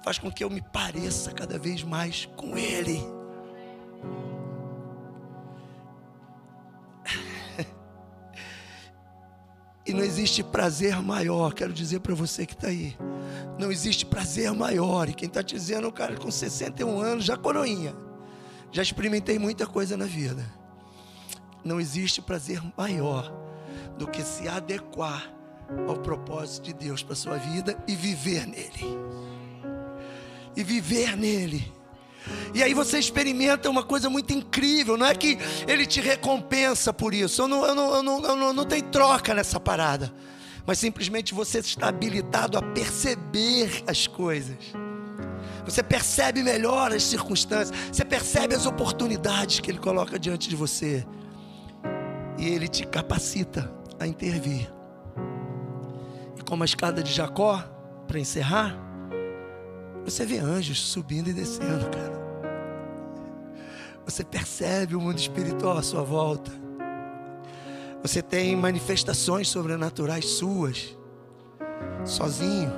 faz com que eu me pareça cada vez mais com ele. E não existe prazer maior, quero dizer para você que está aí. Não existe prazer maior. E quem está dizendo é um cara com 61 anos, já coroinha. Já experimentei muita coisa na vida. Não existe prazer maior do que se adequar ao propósito de Deus para sua vida e viver nele. E viver nele. E aí você experimenta uma coisa muito incrível. Não é que ele te recompensa por isso. Eu não, eu não, eu não, eu não, não tem troca nessa parada. Mas simplesmente você está habilitado a perceber as coisas. Você percebe melhor as circunstâncias. Você percebe as oportunidades que ele coloca diante de você. E ele te capacita a intervir. E como a escada de Jacó, para encerrar, você vê anjos subindo e descendo, cara. Você percebe o mundo espiritual à sua volta. Você tem manifestações sobrenaturais suas, sozinho.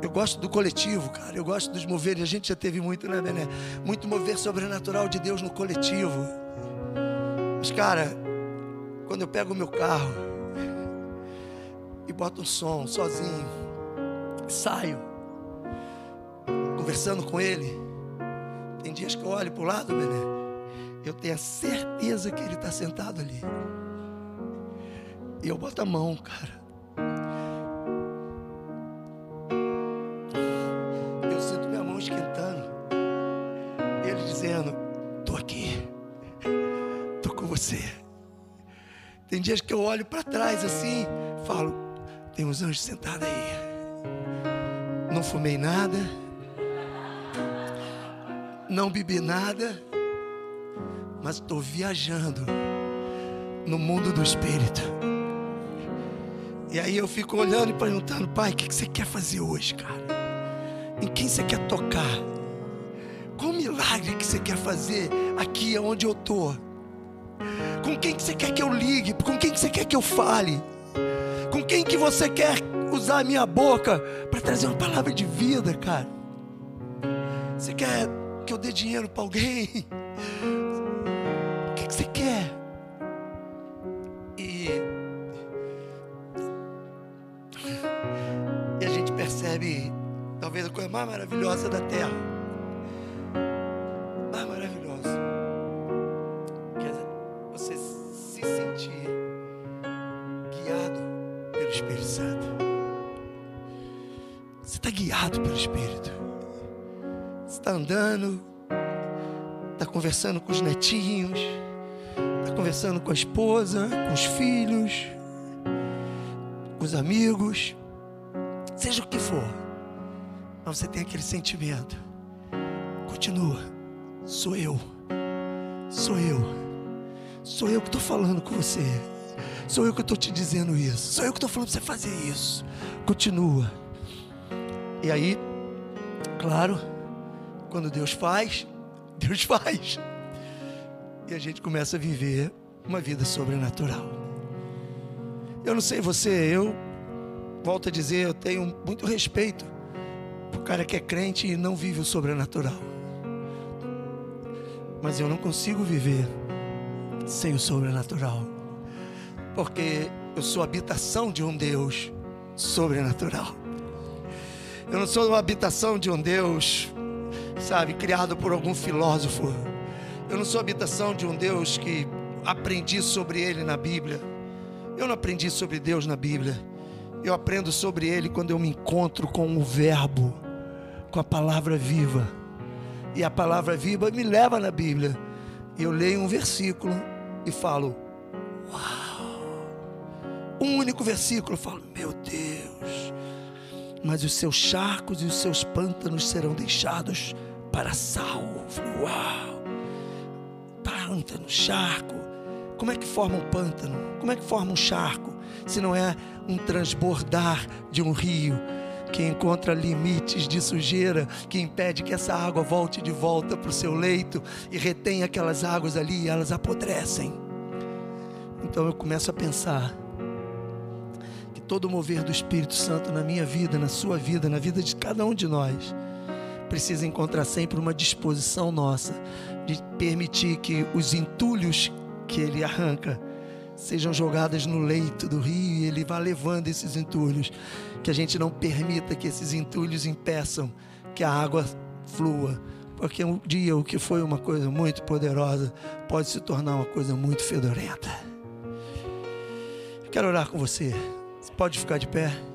Eu gosto do coletivo, cara. Eu gosto dos moveres. A gente já teve muito, né, Bené? Muito mover sobrenatural de Deus no coletivo. Mas, cara, quando eu pego o meu carro e boto um som sozinho, saio, conversando com Ele. Tem dias que eu olho para o lado, Bené, eu tenho a certeza que Ele está sentado ali. E eu boto a mão, cara. Eu sinto minha mão esquentando. Ele dizendo: Estou aqui, estou com você. Tem dias que eu olho para trás assim, falo: Tem uns anjos sentados aí. Não fumei nada não bebi nada, mas estou viajando no mundo do Espírito. E aí eu fico olhando e perguntando, pai, o que você quer fazer hoje, cara? Em quem você quer tocar? Qual milagre que você quer fazer aqui onde eu estou? Com quem que você quer que eu ligue? Com quem que você quer que eu fale? Com quem que você quer usar a minha boca para trazer uma palavra de vida, cara? Você quer que eu dê dinheiro para alguém? O que, que você quer? E, e a gente percebe talvez a coisa mais maravilhosa da terra com a esposa, com os filhos, com os amigos, seja o que for. Mas você tem aquele sentimento. Continua. Sou eu. Sou eu. Sou eu que estou falando com você. Sou eu que estou te dizendo isso. Sou eu que estou falando para você fazer isso. Continua. E aí, claro, quando Deus faz, *laughs* Deus faz. E a gente começa a viver uma vida sobrenatural. Eu não sei você, eu volto a dizer, eu tenho muito respeito o cara que é crente e não vive o sobrenatural. Mas eu não consigo viver sem o sobrenatural. Porque eu sou habitação de um Deus sobrenatural. Eu não sou uma habitação de um Deus, sabe, criado por algum filósofo. Eu não sou habitação de um Deus que aprendi sobre ele na Bíblia. Eu não aprendi sobre Deus na Bíblia. Eu aprendo sobre ele quando eu me encontro com o Verbo, com a palavra viva. E a palavra viva me leva na Bíblia. E eu leio um versículo e falo: Uau! Um único versículo, eu falo: Meu Deus! Mas os seus charcos e os seus pântanos serão deixados para salvo. Uau! Pântano, charco. Como é que forma um pântano? Como é que forma um charco? Se não é um transbordar de um rio que encontra limites de sujeira, que impede que essa água volte de volta para o seu leito e retém aquelas águas ali e elas apodrecem. Então eu começo a pensar que todo o mover do Espírito Santo na minha vida, na sua vida, na vida de cada um de nós, precisa encontrar sempre uma disposição nossa de permitir que os entulhos que ele arranca sejam jogadas no leito do rio e ele vá levando esses entulhos. Que a gente não permita que esses entulhos impeçam que a água flua. Porque um dia o que foi uma coisa muito poderosa pode se tornar uma coisa muito fedorenta. quero orar com você. Você pode ficar de pé?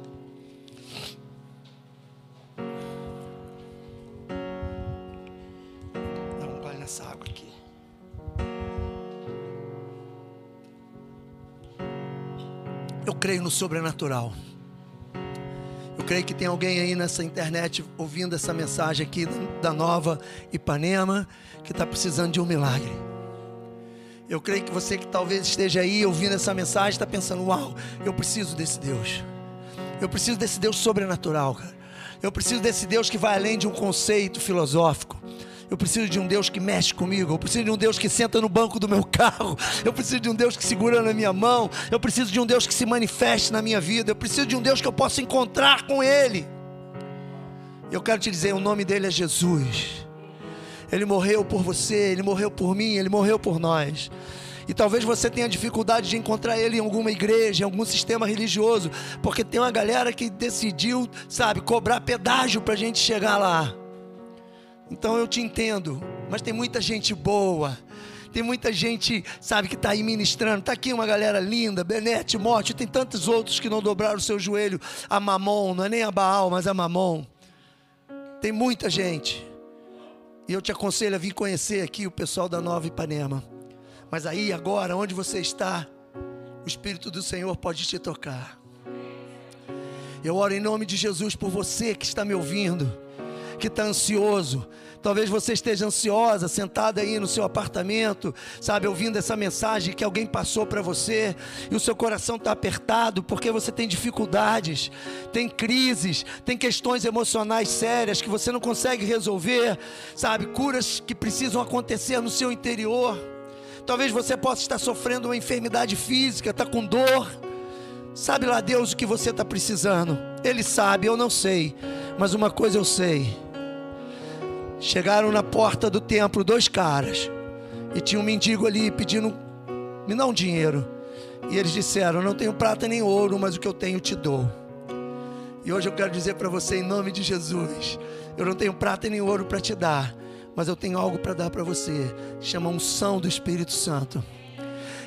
Creio no sobrenatural. Eu creio que tem alguém aí nessa internet ouvindo essa mensagem aqui da nova Ipanema que está precisando de um milagre. Eu creio que você que talvez esteja aí ouvindo essa mensagem está pensando: Uau, eu preciso desse Deus. Eu preciso desse Deus sobrenatural, cara. Eu preciso desse Deus que vai além de um conceito filosófico. Eu preciso de um Deus que mexe comigo. Eu preciso de um Deus que senta no banco do meu *laughs* carro. Eu preciso de um Deus que segura na minha mão. Eu preciso de um Deus que se manifeste na minha vida. Eu preciso de um Deus que eu possa encontrar com Ele. Eu quero te dizer: o nome dele é Jesus. Ele morreu por você, ele morreu por mim, ele morreu por nós. E talvez você tenha dificuldade de encontrar ele em alguma igreja, em algum sistema religioso, porque tem uma galera que decidiu, sabe, cobrar pedágio para a gente chegar lá. Então eu te entendo, mas tem muita gente boa. Tem muita gente, sabe, que está aí ministrando. Está aqui uma galera linda, Benete, Morte, tem tantos outros que não dobraram o seu joelho a Mamon, não é nem a Baal, mas a Mamon. Tem muita gente. E eu te aconselho a vir conhecer aqui o pessoal da Nova Ipanema. Mas aí, agora, onde você está, o Espírito do Senhor pode te tocar. Eu oro em nome de Jesus por você que está me ouvindo que está ansioso. Talvez você esteja ansiosa, sentada aí no seu apartamento, sabe, ouvindo essa mensagem que alguém passou para você, e o seu coração está apertado porque você tem dificuldades, tem crises, tem questões emocionais sérias que você não consegue resolver, sabe, curas que precisam acontecer no seu interior. Talvez você possa estar sofrendo uma enfermidade física, está com dor. Sabe lá Deus o que você está precisando? Ele sabe, eu não sei, mas uma coisa eu sei Chegaram na porta do templo dois caras. E tinha um mendigo ali pedindo: me dá um dinheiro. E eles disseram: Não tenho prata nem ouro, mas o que eu tenho te dou. E hoje eu quero dizer para você, em nome de Jesus: eu não tenho prata nem ouro para te dar, mas eu tenho algo para dar para você. Chama unção do Espírito Santo.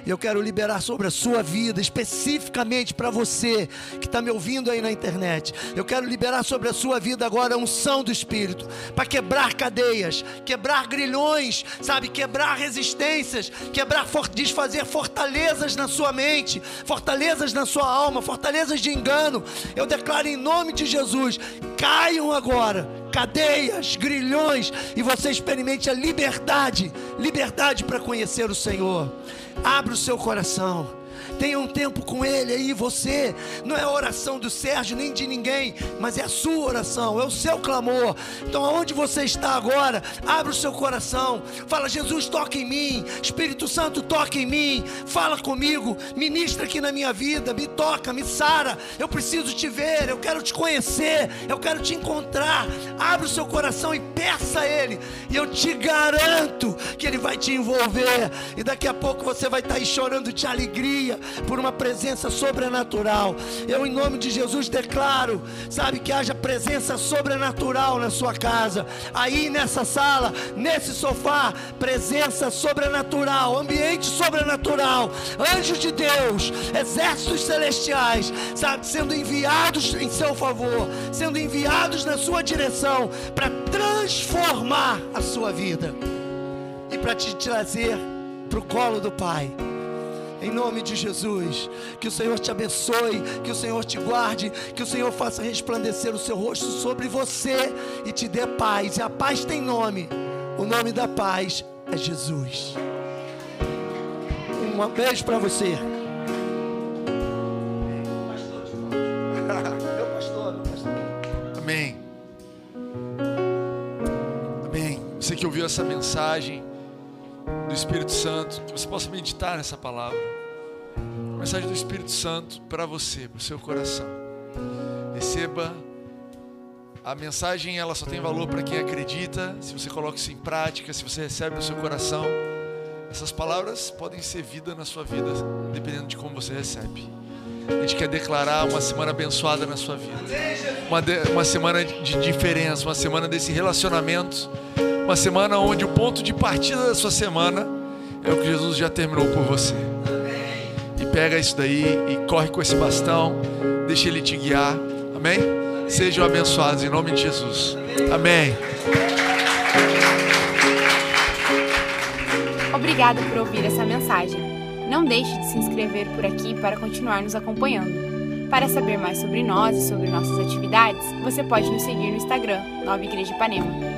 Eu quero liberar sobre a sua vida, especificamente para você que está me ouvindo aí na internet. Eu quero liberar sobre a sua vida agora a unção do Espírito, para quebrar cadeias, quebrar grilhões, sabe? Quebrar resistências, quebrar, desfazer fortalezas na sua mente, fortalezas na sua alma, fortalezas de engano. Eu declaro em nome de Jesus: caiam agora cadeias, grilhões, e você experimente a liberdade liberdade para conhecer o Senhor. Abra o seu coração. Tenha um tempo com Ele aí, você. Não é a oração do Sérgio nem de ninguém, mas é a sua oração, é o seu clamor. Então, aonde você está agora, abra o seu coração. Fala, Jesus, toca em mim. Espírito Santo, toca em mim. Fala comigo, ministra aqui na minha vida, me toca, me sara. Eu preciso te ver, eu quero te conhecer, eu quero te encontrar. Abra o seu coração e peça a Ele. E eu te garanto que Ele vai te envolver. E daqui a pouco você vai estar aí chorando de alegria por uma presença sobrenatural. Eu, em nome de Jesus, declaro, sabe, que haja presença sobrenatural na sua casa, aí nessa sala, nesse sofá, presença sobrenatural, ambiente sobrenatural, anjos de Deus, exércitos celestiais, sabe, sendo enviados em seu favor, sendo enviados na sua direção para transformar a sua vida e para te trazer para o colo do Pai. Em nome de Jesus, que o Senhor te abençoe, que o Senhor te guarde, que o Senhor faça resplandecer o seu rosto sobre você e te dê paz. E a paz tem nome. O nome da paz é Jesus. Um beijo para você. Amém. Amém. Você que ouviu essa mensagem do Espírito Santo, que você possa meditar nessa palavra mensagem do Espírito Santo para você, para o seu coração. Receba a mensagem, ela só tem valor para quem acredita. Se você coloca isso em prática, se você recebe no seu coração, essas palavras podem ser vida na sua vida, dependendo de como você recebe. A gente quer declarar uma semana abençoada na sua vida, uma, de, uma semana de diferença, uma semana desse relacionamento, uma semana onde o ponto de partida da sua semana é o que Jesus já terminou por você pega isso daí e corre com esse bastão, deixa ele te guiar. Amém? Sejam abençoados em nome de Jesus. Amém. Obrigada por ouvir essa mensagem. Não deixe de se inscrever por aqui para continuar nos acompanhando. Para saber mais sobre nós e sobre nossas atividades, você pode nos seguir no Instagram, Nova Igreja Ipanema.